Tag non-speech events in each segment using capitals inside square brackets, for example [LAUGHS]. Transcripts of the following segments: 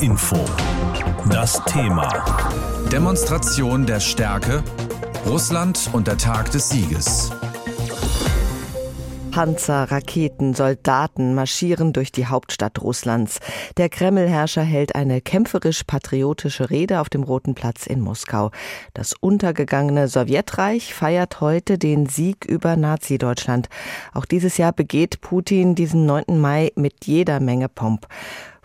Info. Das Thema. Demonstration der Stärke. Russland und der Tag des Sieges. Panzer, Raketen, Soldaten marschieren durch die Hauptstadt Russlands. Der Kremlherrscher hält eine kämpferisch-patriotische Rede auf dem Roten Platz in Moskau. Das untergegangene Sowjetreich feiert heute den Sieg über Nazi-Deutschland. Auch dieses Jahr begeht Putin diesen 9. Mai mit jeder Menge Pomp.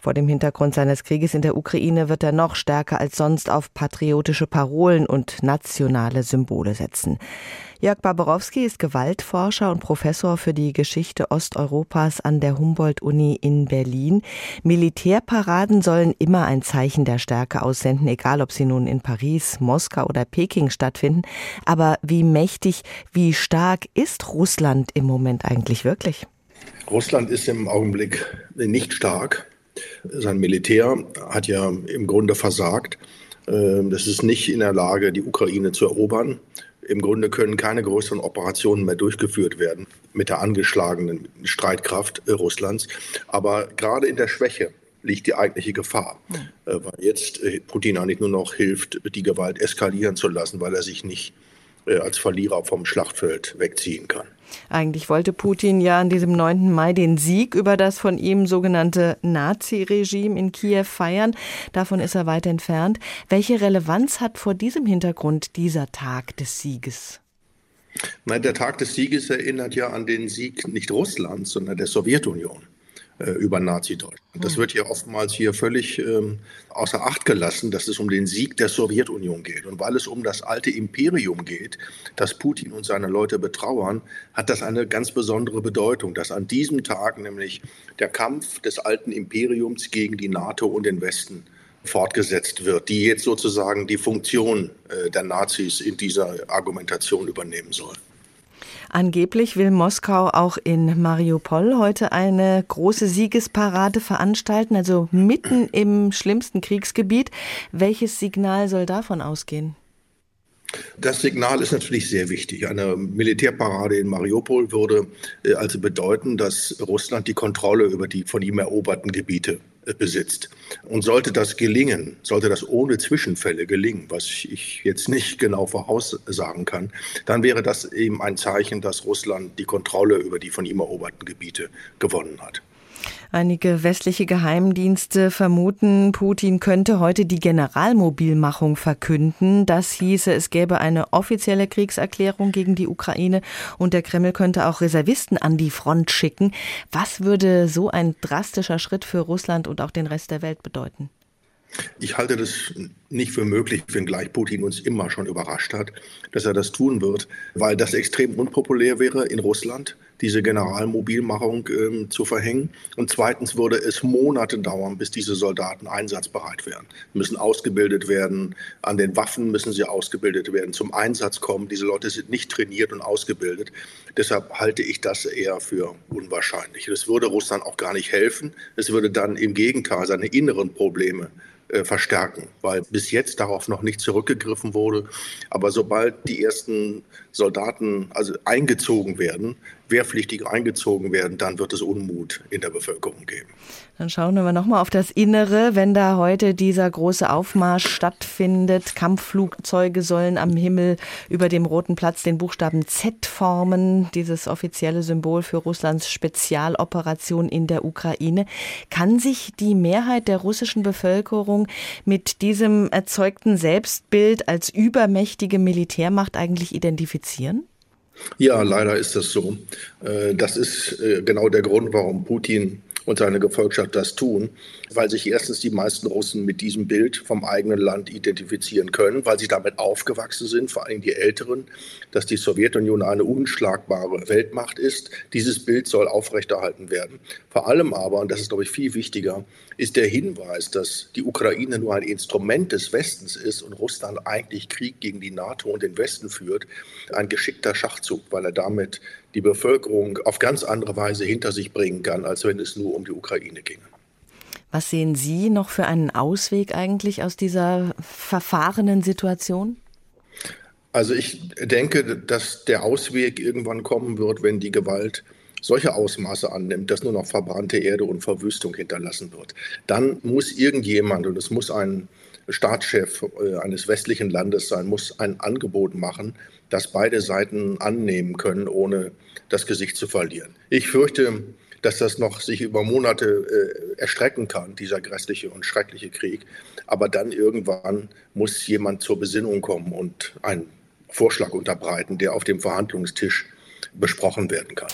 Vor dem Hintergrund seines Krieges in der Ukraine wird er noch stärker als sonst auf patriotische Parolen und nationale Symbole setzen. Jörg Barbarowski ist Gewaltforscher und Professor für die Geschichte Osteuropas an der Humboldt-Uni in Berlin. Militärparaden sollen immer ein Zeichen der Stärke aussenden, egal ob sie nun in Paris, Moskau oder Peking stattfinden. Aber wie mächtig, wie stark ist Russland im Moment eigentlich wirklich? Russland ist im Augenblick nicht stark. Sein Militär hat ja im Grunde versagt. Ähm, das ist nicht in der Lage, die Ukraine zu erobern. Im Grunde können keine größeren Operationen mehr durchgeführt werden mit der angeschlagenen Streitkraft Russlands. Aber gerade in der Schwäche liegt die eigentliche Gefahr, hm. Äh, weil jetzt äh, Putin eigentlich nur noch hilft, die Gewalt eskalieren zu lassen, weil er sich nicht äh, als Verlierer vom Schlachtfeld wegziehen kann. Eigentlich wollte Putin ja an diesem 9. Mai den Sieg über das von ihm sogenannte Nazi-Regime in Kiew feiern. Davon ist er weit entfernt. Welche Relevanz hat vor diesem Hintergrund dieser Tag des Sieges? Nein, der Tag des Sieges erinnert ja an den Sieg nicht Russlands, sondern der Sowjetunion. Äh, über Nazi-Deutschland. Das wird ja oftmals hier völlig ähm, außer Acht gelassen, dass es um den Sieg der Sowjetunion geht. Und weil es um das alte Imperium geht, das Putin und seine Leute betrauern, hat das eine ganz besondere Bedeutung, dass an diesem Tag nämlich der Kampf des alten Imperiums gegen die NATO und den Westen fortgesetzt wird, die jetzt sozusagen die Funktion äh, der Nazis in dieser Argumentation übernehmen soll. Angeblich will Moskau auch in Mariupol heute eine große Siegesparade veranstalten, also mitten im schlimmsten Kriegsgebiet. Welches Signal soll davon ausgehen? Das Signal ist natürlich sehr wichtig. Eine Militärparade in Mariupol würde äh, also bedeuten, dass Russland die Kontrolle über die von ihm eroberten Gebiete besitzt. Und sollte das gelingen, sollte das ohne Zwischenfälle gelingen, was ich jetzt nicht genau voraussagen kann, dann wäre das eben ein Zeichen, dass Russland die Kontrolle über die von ihm eroberten Gebiete gewonnen hat. Einige westliche Geheimdienste vermuten, Putin könnte heute die Generalmobilmachung verkünden. Das hieße, es gäbe eine offizielle Kriegserklärung gegen die Ukraine und der Kreml könnte auch Reservisten an die Front schicken. Was würde so ein drastischer Schritt für Russland und auch den Rest der Welt bedeuten? Ich halte das nicht für möglich, wenngleich Putin uns immer schon überrascht hat, dass er das tun wird, weil das extrem unpopulär wäre in Russland, diese Generalmobilmachung äh, zu verhängen. Und zweitens würde es Monate dauern, bis diese Soldaten einsatzbereit wären. Sie müssen ausgebildet werden, an den Waffen müssen sie ausgebildet werden, zum Einsatz kommen. Diese Leute sind nicht trainiert und ausgebildet. Deshalb halte ich das eher für unwahrscheinlich. Das würde Russland auch gar nicht helfen. Es würde dann im Gegenteil seine inneren Probleme äh, verstärken, weil bis jetzt darauf noch nicht zurückgegriffen wurde. Aber sobald die ersten Soldaten also eingezogen werden, wehrpflichtig eingezogen werden, dann wird es Unmut in der Bevölkerung geben. Dann schauen wir nochmal auf das Innere. Wenn da heute dieser große Aufmarsch stattfindet, Kampfflugzeuge sollen am Himmel über dem Roten Platz den Buchstaben Z formen, dieses offizielle Symbol für Russlands Spezialoperation in der Ukraine. Kann sich die Mehrheit der russischen Bevölkerung mit diesem erzeugten Selbstbild als übermächtige Militärmacht eigentlich identifizieren? Ja, leider ist das so. Äh, das ist äh, genau der Grund, warum Putin und seine Gefolgschaft das tun, weil sich erstens die meisten Russen mit diesem Bild vom eigenen Land identifizieren können, weil sie damit aufgewachsen sind, vor allem die Älteren, dass die Sowjetunion eine unschlagbare Weltmacht ist. Dieses Bild soll aufrechterhalten werden. Vor allem aber, und das ist, glaube ich, viel wichtiger, ist der Hinweis, dass die Ukraine nur ein Instrument des Westens ist und Russland eigentlich Krieg gegen die NATO und den Westen führt, ein geschickter Schachzug, weil er damit die Bevölkerung auf ganz andere Weise hinter sich bringen kann, als wenn es nur um die Ukraine ginge. Was sehen Sie noch für einen Ausweg eigentlich aus dieser verfahrenen Situation? Also ich denke, dass der Ausweg irgendwann kommen wird, wenn die Gewalt solche Ausmaße annimmt, dass nur noch verbrannte Erde und Verwüstung hinterlassen wird, dann muss irgendjemand, und es muss ein Staatschef äh, eines westlichen Landes sein, muss ein Angebot machen, das beide Seiten annehmen können, ohne das Gesicht zu verlieren. Ich fürchte, dass das noch sich über Monate äh, erstrecken kann, dieser grässliche und schreckliche Krieg. Aber dann irgendwann muss jemand zur Besinnung kommen und einen Vorschlag unterbreiten, der auf dem Verhandlungstisch besprochen werden kann.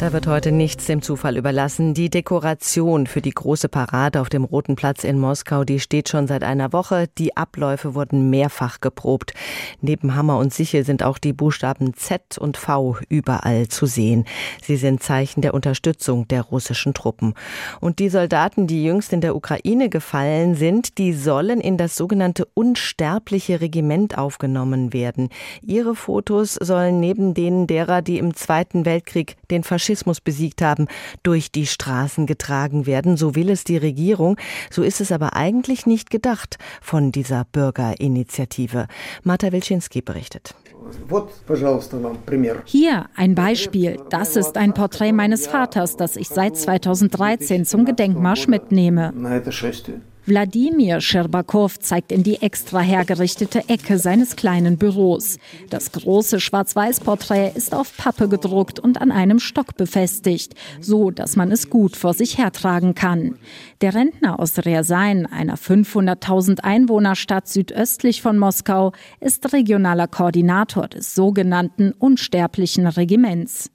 Da wird heute nichts dem Zufall überlassen. Die Dekoration für die große Parade auf dem Roten Platz in Moskau, die steht schon seit einer Woche. Die Abläufe wurden mehrfach geprobt. Neben Hammer und Sichel sind auch die Buchstaben Z und V überall zu sehen. Sie sind Zeichen der Unterstützung der russischen Truppen. Und die Soldaten, die jüngst in der Ukraine gefallen sind, die sollen in das sogenannte unsterbliche Regiment aufgenommen werden. Ihre Fotos sollen neben denen derer, die im Zweiten Weltkrieg den Faschismus besiegt haben, durch die Straßen getragen werden. So will es die Regierung. So ist es aber eigentlich nicht gedacht von dieser Bürgerinitiative. Marta Wilczynski berichtet. Hier ein Beispiel. Das ist ein Porträt meines Vaters, das ich seit 2013 zum Gedenkmarsch mitnehme. Wladimir Scherbakow zeigt in die extra hergerichtete Ecke seines kleinen Büros. Das große Schwarz-Weiß-Porträt ist auf Pappe gedruckt und an einem Stock befestigt, so dass man es gut vor sich hertragen kann. Der Rentner aus Rjasain, einer 500.000 Einwohnerstadt südöstlich von Moskau, ist regionaler Koordinator des sogenannten Unsterblichen Regiments.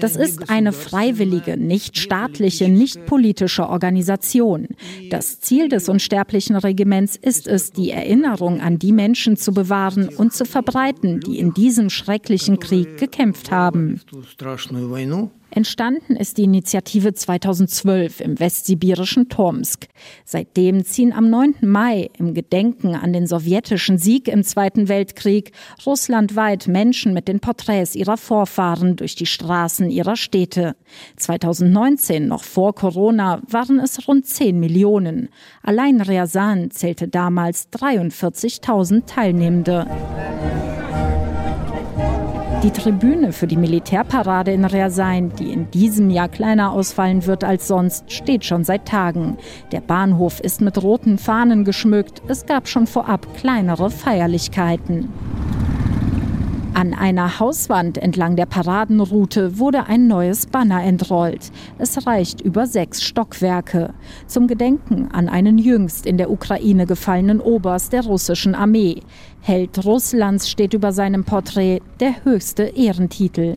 Das ist eine freiwillige, nicht staatliche, nicht politische Organisation. Mission. Das Ziel des unsterblichen Regiments ist es, die Erinnerung an die Menschen zu bewahren und zu verbreiten, die in diesem schrecklichen Krieg gekämpft haben. Entstanden ist die Initiative 2012 im westsibirischen Tomsk. Seitdem ziehen am 9. Mai im Gedenken an den sowjetischen Sieg im Zweiten Weltkrieg russlandweit Menschen mit den Porträts ihrer Vorfahren durch die Straßen ihrer Städte. 2019, noch vor Corona, waren es rund 10 Millionen. Allein Ryazan zählte damals 43.000 Teilnehmende. Die Tribüne für die Militärparade in Reersein, die in diesem Jahr kleiner ausfallen wird als sonst, steht schon seit Tagen. Der Bahnhof ist mit roten Fahnen geschmückt. Es gab schon vorab kleinere Feierlichkeiten. An einer Hauswand entlang der Paradenroute wurde ein neues Banner entrollt. Es reicht über sechs Stockwerke. Zum Gedenken an einen jüngst in der Ukraine gefallenen Oberst der russischen Armee. Held Russlands steht über seinem Porträt der höchste Ehrentitel.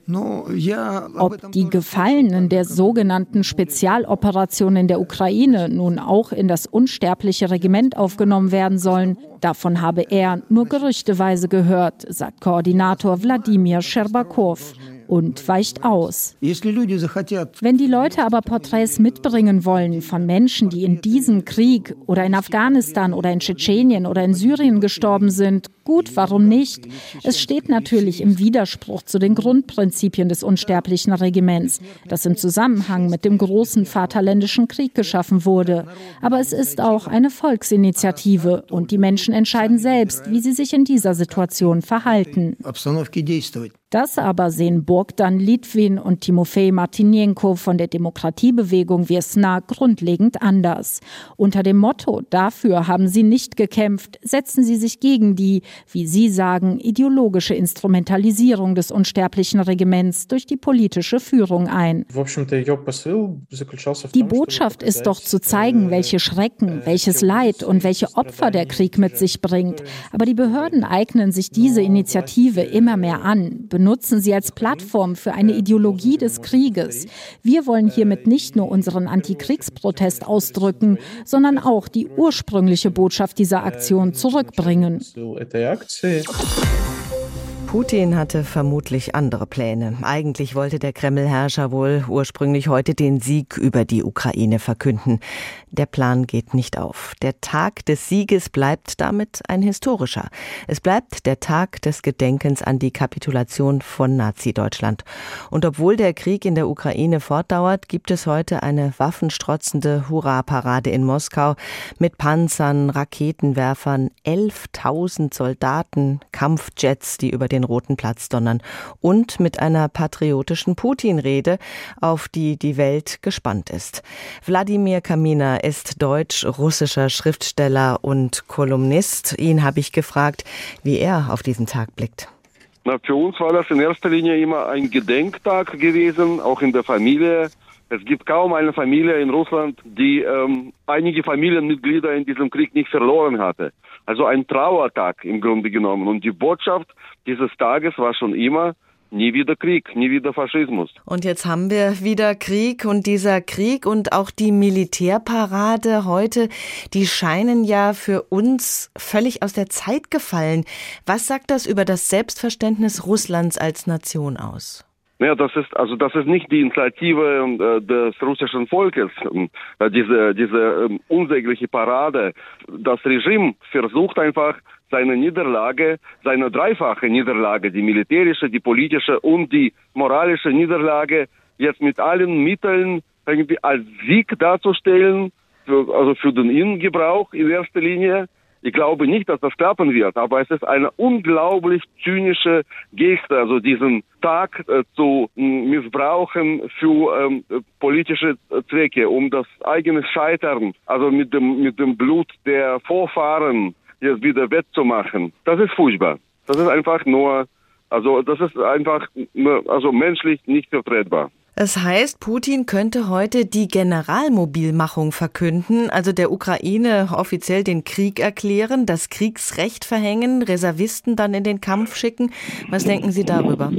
Ob die Gefallenen der sogenannten Spezialoperation in der Ukraine nun auch in das unsterbliche Regiment aufgenommen werden sollen, davon habe er nur gerüchteweise gehört, sagt Koordinator Wladimir Scherbakow und weicht aus. Wenn die Leute aber Porträts mitbringen wollen von Menschen, die in diesem Krieg oder in Afghanistan oder in Tschetschenien oder in Syrien gestorben sind, gut, warum nicht? Es steht natürlich im Widerspruch zu den Grundprinzipien des unsterblichen Regiments, das im Zusammenhang mit dem großen Vaterländischen Krieg geschaffen wurde. Aber es ist auch eine Volksinitiative und die Menschen entscheiden selbst, wie sie sich in dieser Situation verhalten. Das aber sehen Bogdan Litwin und Timofei Martinenko von der Demokratiebewegung Wiesna grundlegend anders. Unter dem Motto Dafür haben sie nicht gekämpft, setzen sie sich gegen die, wie sie sagen, ideologische Instrumentalisierung des unsterblichen Regiments durch die politische Führung ein. Die Botschaft ist doch zu zeigen, welche Schrecken, welches Leid und welche Opfer der Krieg mit sich bringt. Aber die Behörden eignen sich diese Initiative immer mehr an, nutzen sie als Plattform für eine Ideologie des Krieges. Wir wollen hiermit nicht nur unseren Antikriegsprotest ausdrücken, sondern auch die ursprüngliche Botschaft dieser Aktion zurückbringen. реакции. Putin hatte vermutlich andere Pläne. Eigentlich wollte der Kreml-Herrscher wohl ursprünglich heute den Sieg über die Ukraine verkünden. Der Plan geht nicht auf. Der Tag des Sieges bleibt damit ein historischer. Es bleibt der Tag des Gedenkens an die Kapitulation von Nazi-Deutschland. Und obwohl der Krieg in der Ukraine fortdauert, gibt es heute eine waffenstrotzende Hurra-Parade in Moskau mit Panzern, Raketenwerfern, 11.000 Soldaten, Kampfjets, die über den Roten Platz donnern und mit einer patriotischen Putin-Rede, auf die die Welt gespannt ist. Wladimir Kamina ist deutsch-russischer Schriftsteller und Kolumnist. Ihn habe ich gefragt, wie er auf diesen Tag blickt. Na, für uns war das in erster Linie immer ein Gedenktag gewesen, auch in der Familie. Es gibt kaum eine Familie in Russland, die ähm, einige Familienmitglieder in diesem Krieg nicht verloren hatte. Also ein Trauertag im Grunde genommen. Und die Botschaft dieses Tages war schon immer, nie wieder Krieg, nie wieder Faschismus. Und jetzt haben wir wieder Krieg und dieser Krieg und auch die Militärparade heute, die scheinen ja für uns völlig aus der Zeit gefallen. Was sagt das über das Selbstverständnis Russlands als Nation aus? Naja, das ist also das ist nicht die Initiative äh, des russischen Volkes, äh, diese diese äh, unsägliche Parade. Das Regime versucht einfach seine Niederlage, seine dreifache Niederlage, die militärische, die politische und die moralische Niederlage jetzt mit allen Mitteln irgendwie als Sieg darzustellen, für, also für den Innengebrauch in erster Linie ich glaube nicht, dass das klappen wird, aber es ist eine unglaublich zynische Geste, also diesen Tag äh, zu äh, missbrauchen für ähm, politische Zwecke, um das eigene Scheitern, also mit dem, mit dem Blut der Vorfahren jetzt wieder wettzumachen. Das ist furchtbar. Das ist einfach nur, also das ist einfach, also menschlich nicht vertretbar. Es heißt, Putin könnte heute die Generalmobilmachung verkünden, also der Ukraine offiziell den Krieg erklären, das Kriegsrecht verhängen, Reservisten dann in den Kampf schicken. Was denken Sie darüber?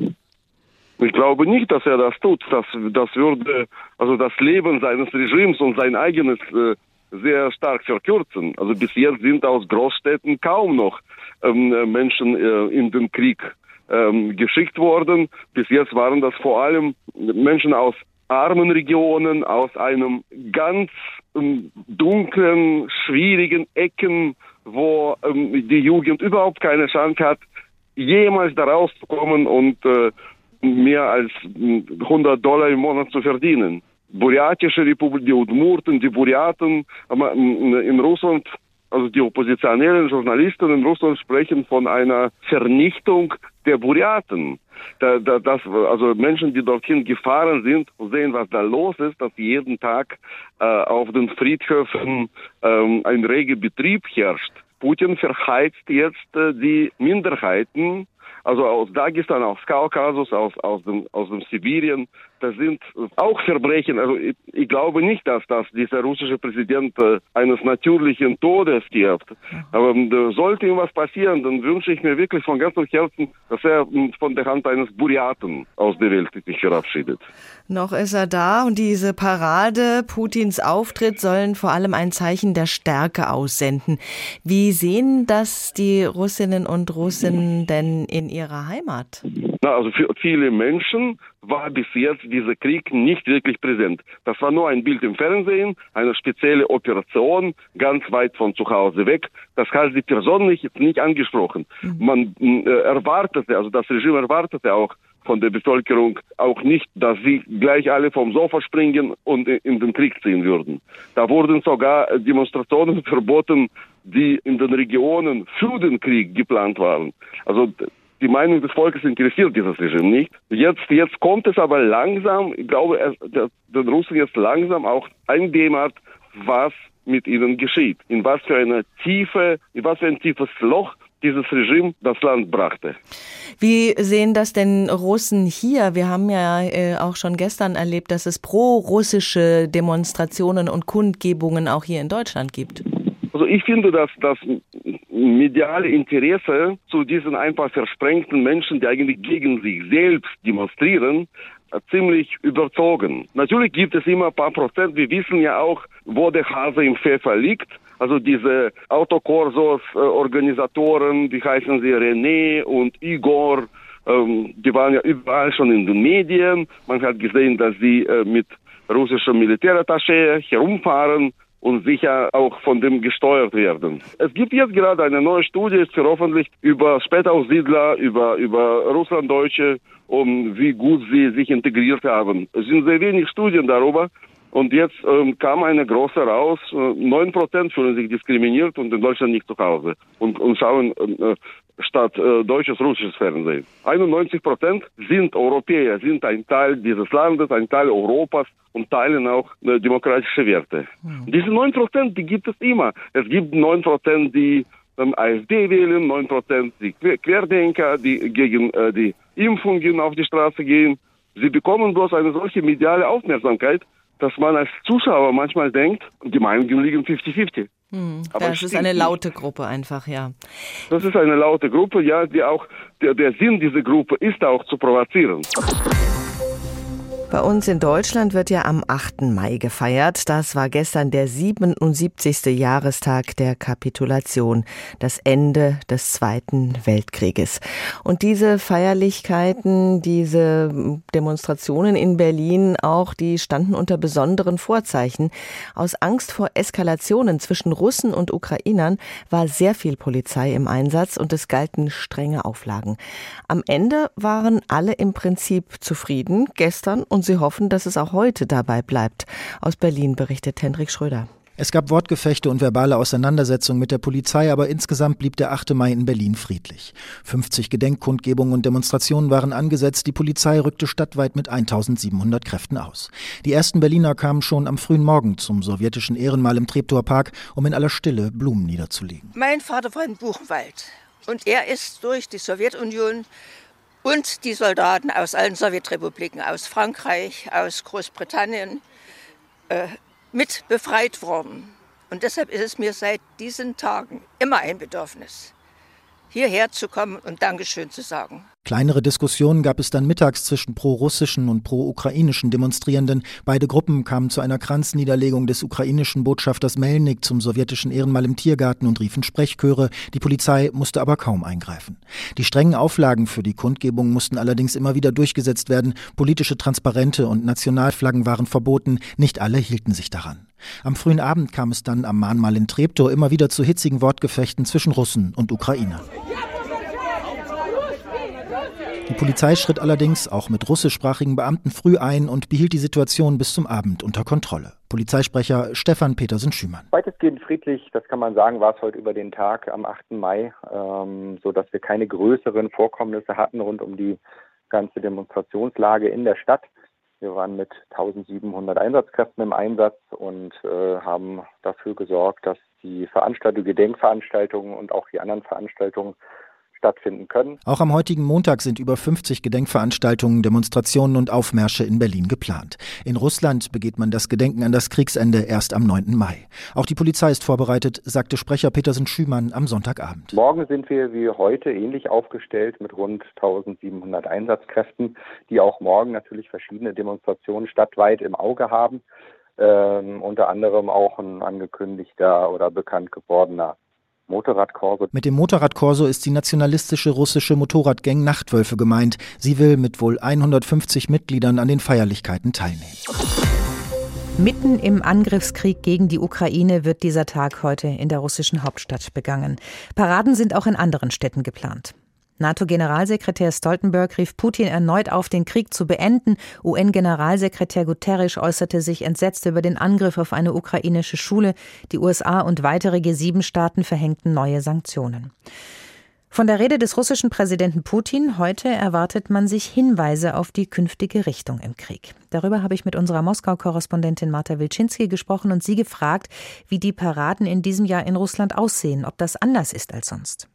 Ich glaube nicht, dass er das tut. Das, das würde also das Leben seines Regimes und sein eigenes äh, sehr stark verkürzen. Also bis jetzt sind aus Großstädten kaum noch ähm, Menschen äh, in den Krieg ähm, geschickt worden. Bis jetzt waren das vor allem Menschen aus armen Regionen, aus einem ganz ähm, dunklen, schwierigen Ecken, wo ähm, die Jugend überhaupt keine Chance hat, jemals da rauszukommen und äh, mehr als 100 Dollar im Monat zu verdienen. Buryatische Republik, die Udmurten, die Buryaten in Russland also die oppositionellen Journalisten in Russland sprechen von einer Vernichtung der Buryaten. Da, da, das, also Menschen, die dorthin gefahren sind und sehen, was da los ist, dass jeden Tag äh, auf den Friedhöfen ähm, ein reger Betrieb herrscht. Putin verheizt jetzt äh, die Minderheiten also aus Dagestan, aus Kaukasus, aus, aus, dem, aus dem Sibirien. Das sind auch Verbrechen. Also ich, ich glaube nicht, dass, dass dieser russische Präsident äh, eines natürlichen Todes stirbt. Aber äh, sollte ihm was passieren, dann wünsche ich mir wirklich von ganzem Herzen, dass er äh, von der Hand eines Buryaten aus der Welt sich verabschiedet. Noch ist er da und diese Parade, Putins Auftritt sollen vor allem ein Zeichen der Stärke aussenden. Wie sehen das die Russinnen und Russen denn in ihrer Heimat? Na, also für viele Menschen war bis jetzt dieser Krieg nicht wirklich präsent. Das war nur ein Bild im Fernsehen, eine spezielle Operation, ganz weit von zu Hause weg. Das hat die Person nicht, nicht angesprochen. Mhm. Man äh, erwartete, also das Regime erwartete auch von der Bevölkerung auch nicht, dass sie gleich alle vom Sofa springen und in den Krieg ziehen würden. Da wurden sogar Demonstrationen [LAUGHS] verboten, die in den Regionen für den Krieg geplant waren. Also die Meinung des Volkes interessiert dieses Regime nicht. Jetzt, jetzt kommt es aber langsam, ich glaube, den Russen jetzt langsam auch eingedämmert, was mit ihnen geschieht. In was für eine tiefe, in was für ein tiefes Loch dieses Regime das Land brachte. Wie sehen das denn Russen hier? Wir haben ja äh, auch schon gestern erlebt, dass es pro-russische Demonstrationen und Kundgebungen auch hier in Deutschland gibt. Also ich finde, dass das mediale Interesse zu diesen ein paar versprengten Menschen, die eigentlich gegen sich selbst demonstrieren, äh, ziemlich überzogen. Natürlich gibt es immer ein paar Prozent. Wir wissen ja auch, wo der Hase im Pfeffer liegt. Also diese Autokorsos, äh, Organisatoren, wie heißen sie, René und Igor, ähm, die waren ja überall schon in den Medien. Man hat gesehen, dass sie äh, mit russischem Militärattaché herumfahren und sicher auch von dem gesteuert werden. Es gibt jetzt gerade eine neue Studie, ist veröffentlicht über Spätaussiedler, über, über Russlanddeutsche und wie gut sie sich integriert haben. Es sind sehr wenig Studien darüber. Und jetzt ähm, kam eine große raus, neun äh, Prozent fühlen sich diskriminiert und in Deutschland nicht zu Hause und, und schauen äh, statt äh, deutsches, russisches Fernsehen. 91 Prozent sind Europäer, sind ein Teil dieses Landes, ein Teil Europas und teilen auch äh, demokratische Werte. Mhm. Diese 9 Prozent, die gibt es immer. Es gibt 9 Prozent, die ähm, AfD wählen, 9 Prozent die Querdenker, die gegen äh, die Impfungen auf die Straße gehen. Sie bekommen bloß eine solche mediale Aufmerksamkeit, dass man als Zuschauer manchmal denkt, die Meinungen liegen 50-50. Hm, das ist eine laute Gruppe einfach, ja. Das ist eine laute Gruppe, ja, die auch, der, der Sinn dieser Gruppe ist auch zu provozieren. Bei uns in Deutschland wird ja am 8. Mai gefeiert. Das war gestern der 77. Jahrestag der Kapitulation, das Ende des Zweiten Weltkrieges. Und diese Feierlichkeiten, diese Demonstrationen in Berlin auch, die standen unter besonderen Vorzeichen. Aus Angst vor Eskalationen zwischen Russen und Ukrainern war sehr viel Polizei im Einsatz und es galten strenge Auflagen. Am Ende waren alle im Prinzip zufrieden. Gestern und sie hoffen, dass es auch heute dabei bleibt. Aus Berlin berichtet Hendrik Schröder. Es gab Wortgefechte und verbale Auseinandersetzungen mit der Polizei, aber insgesamt blieb der 8. Mai in Berlin friedlich. 50 Gedenkkundgebungen und Demonstrationen waren angesetzt. Die Polizei rückte stadtweit mit 1700 Kräften aus. Die ersten Berliner kamen schon am frühen Morgen zum sowjetischen Ehrenmal im Treptower Park, um in aller Stille Blumen niederzulegen. Mein Vater war in Buchenwald und er ist durch die Sowjetunion und die Soldaten aus allen Sowjetrepubliken, aus Frankreich, aus Großbritannien, äh, mit befreit worden. Und deshalb ist es mir seit diesen Tagen immer ein Bedürfnis, hierher zu kommen und Dankeschön zu sagen. Kleinere Diskussionen gab es dann mittags zwischen pro-russischen und pro-ukrainischen Demonstrierenden. Beide Gruppen kamen zu einer Kranzniederlegung des ukrainischen Botschafters Melnik zum sowjetischen Ehrenmal im Tiergarten und riefen Sprechchöre. Die Polizei musste aber kaum eingreifen. Die strengen Auflagen für die Kundgebung mussten allerdings immer wieder durchgesetzt werden. Politische Transparente und Nationalflaggen waren verboten. Nicht alle hielten sich daran. Am frühen Abend kam es dann am Mahnmal in Treptow immer wieder zu hitzigen Wortgefechten zwischen Russen und Ukrainern. Die Polizei schritt allerdings auch mit russischsprachigen Beamten früh ein und behielt die Situation bis zum Abend unter Kontrolle. Polizeisprecher Stefan Petersen-Schümann. Weitestgehend friedlich, das kann man sagen, war es heute über den Tag am 8. Mai, ähm, so dass wir keine größeren Vorkommnisse hatten rund um die ganze Demonstrationslage in der Stadt. Wir waren mit 1700 Einsatzkräften im Einsatz und äh, haben dafür gesorgt, dass die Veranstaltungen, Gedenkveranstaltungen und auch die anderen Veranstaltungen stattfinden können. Auch am heutigen Montag sind über 50 Gedenkveranstaltungen, Demonstrationen und Aufmärsche in Berlin geplant. In Russland begeht man das Gedenken an das Kriegsende erst am 9. Mai. Auch die Polizei ist vorbereitet, sagte Sprecher Petersen Schümann am Sonntagabend. Morgen sind wir wie heute ähnlich aufgestellt mit rund 1700 Einsatzkräften, die auch morgen natürlich verschiedene Demonstrationen stadtweit im Auge haben. Ähm, unter anderem auch ein angekündigter oder bekannt gewordener Motorradkorso. Mit dem Motorradkorso ist die nationalistische russische Motorradgang Nachtwölfe gemeint. Sie will mit wohl 150 Mitgliedern an den Feierlichkeiten teilnehmen. Mitten im Angriffskrieg gegen die Ukraine wird dieser Tag heute in der russischen Hauptstadt begangen. Paraden sind auch in anderen Städten geplant. NATO-Generalsekretär Stoltenberg rief Putin erneut auf, den Krieg zu beenden. UN-Generalsekretär Guterres äußerte sich entsetzt über den Angriff auf eine ukrainische Schule. Die USA und weitere G7-Staaten verhängten neue Sanktionen. Von der Rede des russischen Präsidenten Putin heute erwartet man sich Hinweise auf die künftige Richtung im Krieg. Darüber habe ich mit unserer Moskau-Korrespondentin Marta Wilczynski gesprochen und sie gefragt, wie die Paraden in diesem Jahr in Russland aussehen, ob das anders ist als sonst.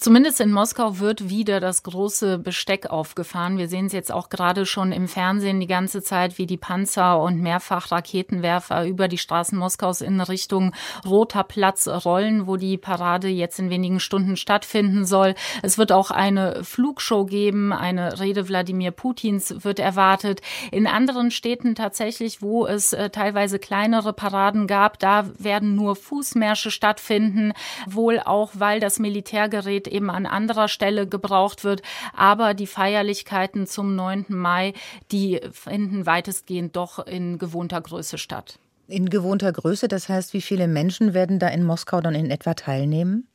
Zumindest in Moskau wird wieder das große Besteck aufgefahren. Wir sehen es jetzt auch gerade schon im Fernsehen die ganze Zeit, wie die Panzer und mehrfach Raketenwerfer über die Straßen Moskaus in Richtung Roter Platz rollen, wo die Parade jetzt in wenigen Stunden stattfinden soll. Es wird auch eine Flugshow geben, eine Rede Wladimir Putins wird erwartet. In anderen Städten tatsächlich, wo es äh, teilweise kleinere Paraden gab, da werden nur Fußmärsche stattfinden, wohl auch, weil das Militärgerät eben an anderer Stelle gebraucht wird. Aber die Feierlichkeiten zum 9. Mai, die finden weitestgehend doch in gewohnter Größe statt. In gewohnter Größe, das heißt, wie viele Menschen werden da in Moskau dann in etwa teilnehmen?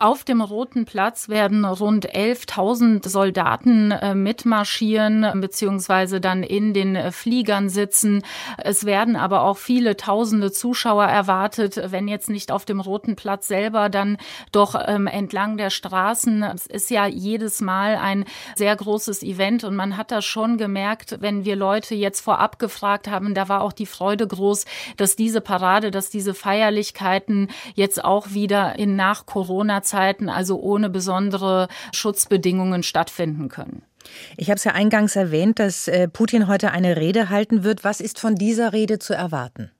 Auf dem Roten Platz werden rund 11.000 Soldaten äh, mitmarschieren beziehungsweise dann in den äh, Fliegern sitzen. Es werden aber auch viele tausende Zuschauer erwartet, wenn jetzt nicht auf dem Roten Platz selber, dann doch ähm, entlang der Straßen. Es ist ja jedes Mal ein sehr großes Event und man hat das schon gemerkt, wenn wir Leute jetzt vorab gefragt haben, da war auch die Freude groß, dass diese Parade, dass diese Feierlichkeiten jetzt auch wieder in nach Corona Zeiten also ohne besondere Schutzbedingungen stattfinden können. Ich habe es ja eingangs erwähnt, dass äh, Putin heute eine Rede halten wird. Was ist von dieser Rede zu erwarten?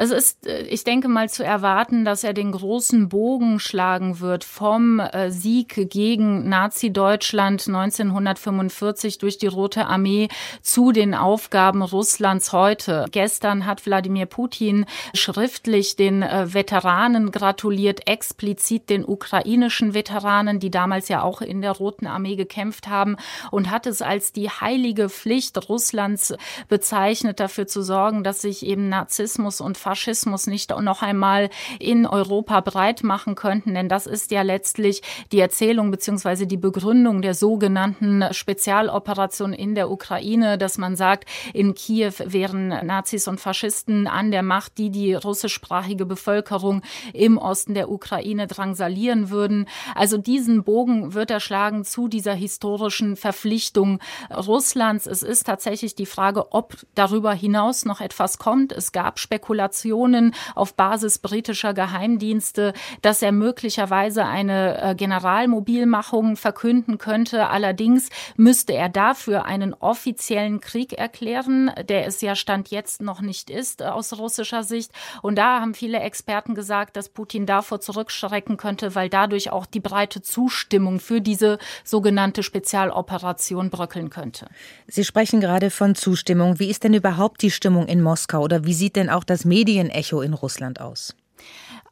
Es ist, äh, ich denke mal, zu erwarten, dass er den großen Bogen schlagen wird vom äh, Sieg gegen Nazi-Deutschland 1945 durch die Rote Armee zu den Aufgaben Russlands heute. Gestern hat Wladimir Putin schriftlich den äh, Veteranen gratuliert, explizit den ukrainischen Veteranen, die damals ja auch in der Roten Armee gekämpft haben und hat es als die heilige Pflicht Russlands bezeichnet, dafür zu sorgen, dass sich eben Narzissmus und Faschismus nicht noch einmal in Europa breit machen könnten. Denn das ist ja letztlich die Erzählung beziehungsweise die Begründung der sogenannten Spezialoperation in der Ukraine, dass man sagt, in Kiew wären Nazis und Faschisten an der Macht, die die russischsprachige Bevölkerung im Osten der Ukraine drangsalieren würden. Also diesen Bogen wird er schlagen zu dieser historischen Verpflichtung Russlands. Es ist tatsächlich die Frage, ob darüber hinaus noch etwas kommt. Es gab Spekulationen Informationen auf Basis britischer Geheimdienste, dass er möglicherweise eine äh, Generalmobilmachung verkünden könnte. Allerdings müsste er dafür einen offiziellen Krieg erklären, der es ja Stand jetzt noch nicht ist äh, aus russischer Sicht. Und da haben viele Experten gesagt, dass Putin davor zurückschrecken könnte, weil dadurch auch die breite Zustimmung für diese sogenannte Spezialoperation bröckeln könnte. Sie sprechen gerade von Zustimmung. Wie ist denn überhaupt die Stimmung in Moskau oder wie sieht denn auch das Medien Medienecho in Russland aus?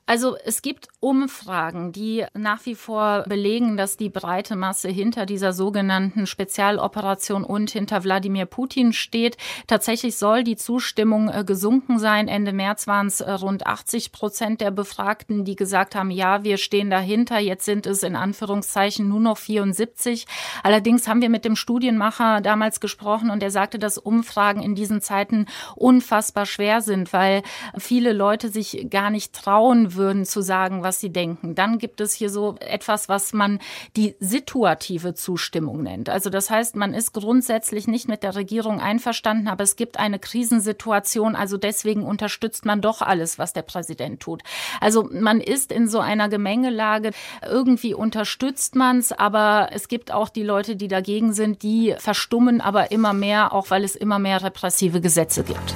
Also es gibt Umfragen, die nach wie vor belegen, dass die breite Masse hinter dieser sogenannten Spezialoperation und hinter Wladimir Putin steht. Tatsächlich soll die Zustimmung äh, gesunken sein. Ende März waren es äh, rund 80 Prozent der Befragten, die gesagt haben, ja, wir stehen dahinter. Jetzt sind es in Anführungszeichen nur noch 74. Allerdings haben wir mit dem Studienmacher damals gesprochen und er sagte, dass Umfragen in diesen Zeiten unfassbar schwer sind, weil viele Leute sich gar nicht trauen würden zu sagen, was sie denken. Dann gibt es hier so etwas, was man die situative Zustimmung nennt. Also das heißt, man ist grundsätzlich nicht mit der Regierung einverstanden, aber es gibt eine Krisensituation, also deswegen unterstützt man doch alles, was der Präsident tut. Also man ist in so einer Gemengelage, irgendwie unterstützt man es, aber es gibt auch die Leute, die dagegen sind, die verstummen aber immer mehr, auch weil es immer mehr repressive Gesetze gibt.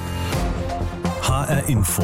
HR Info.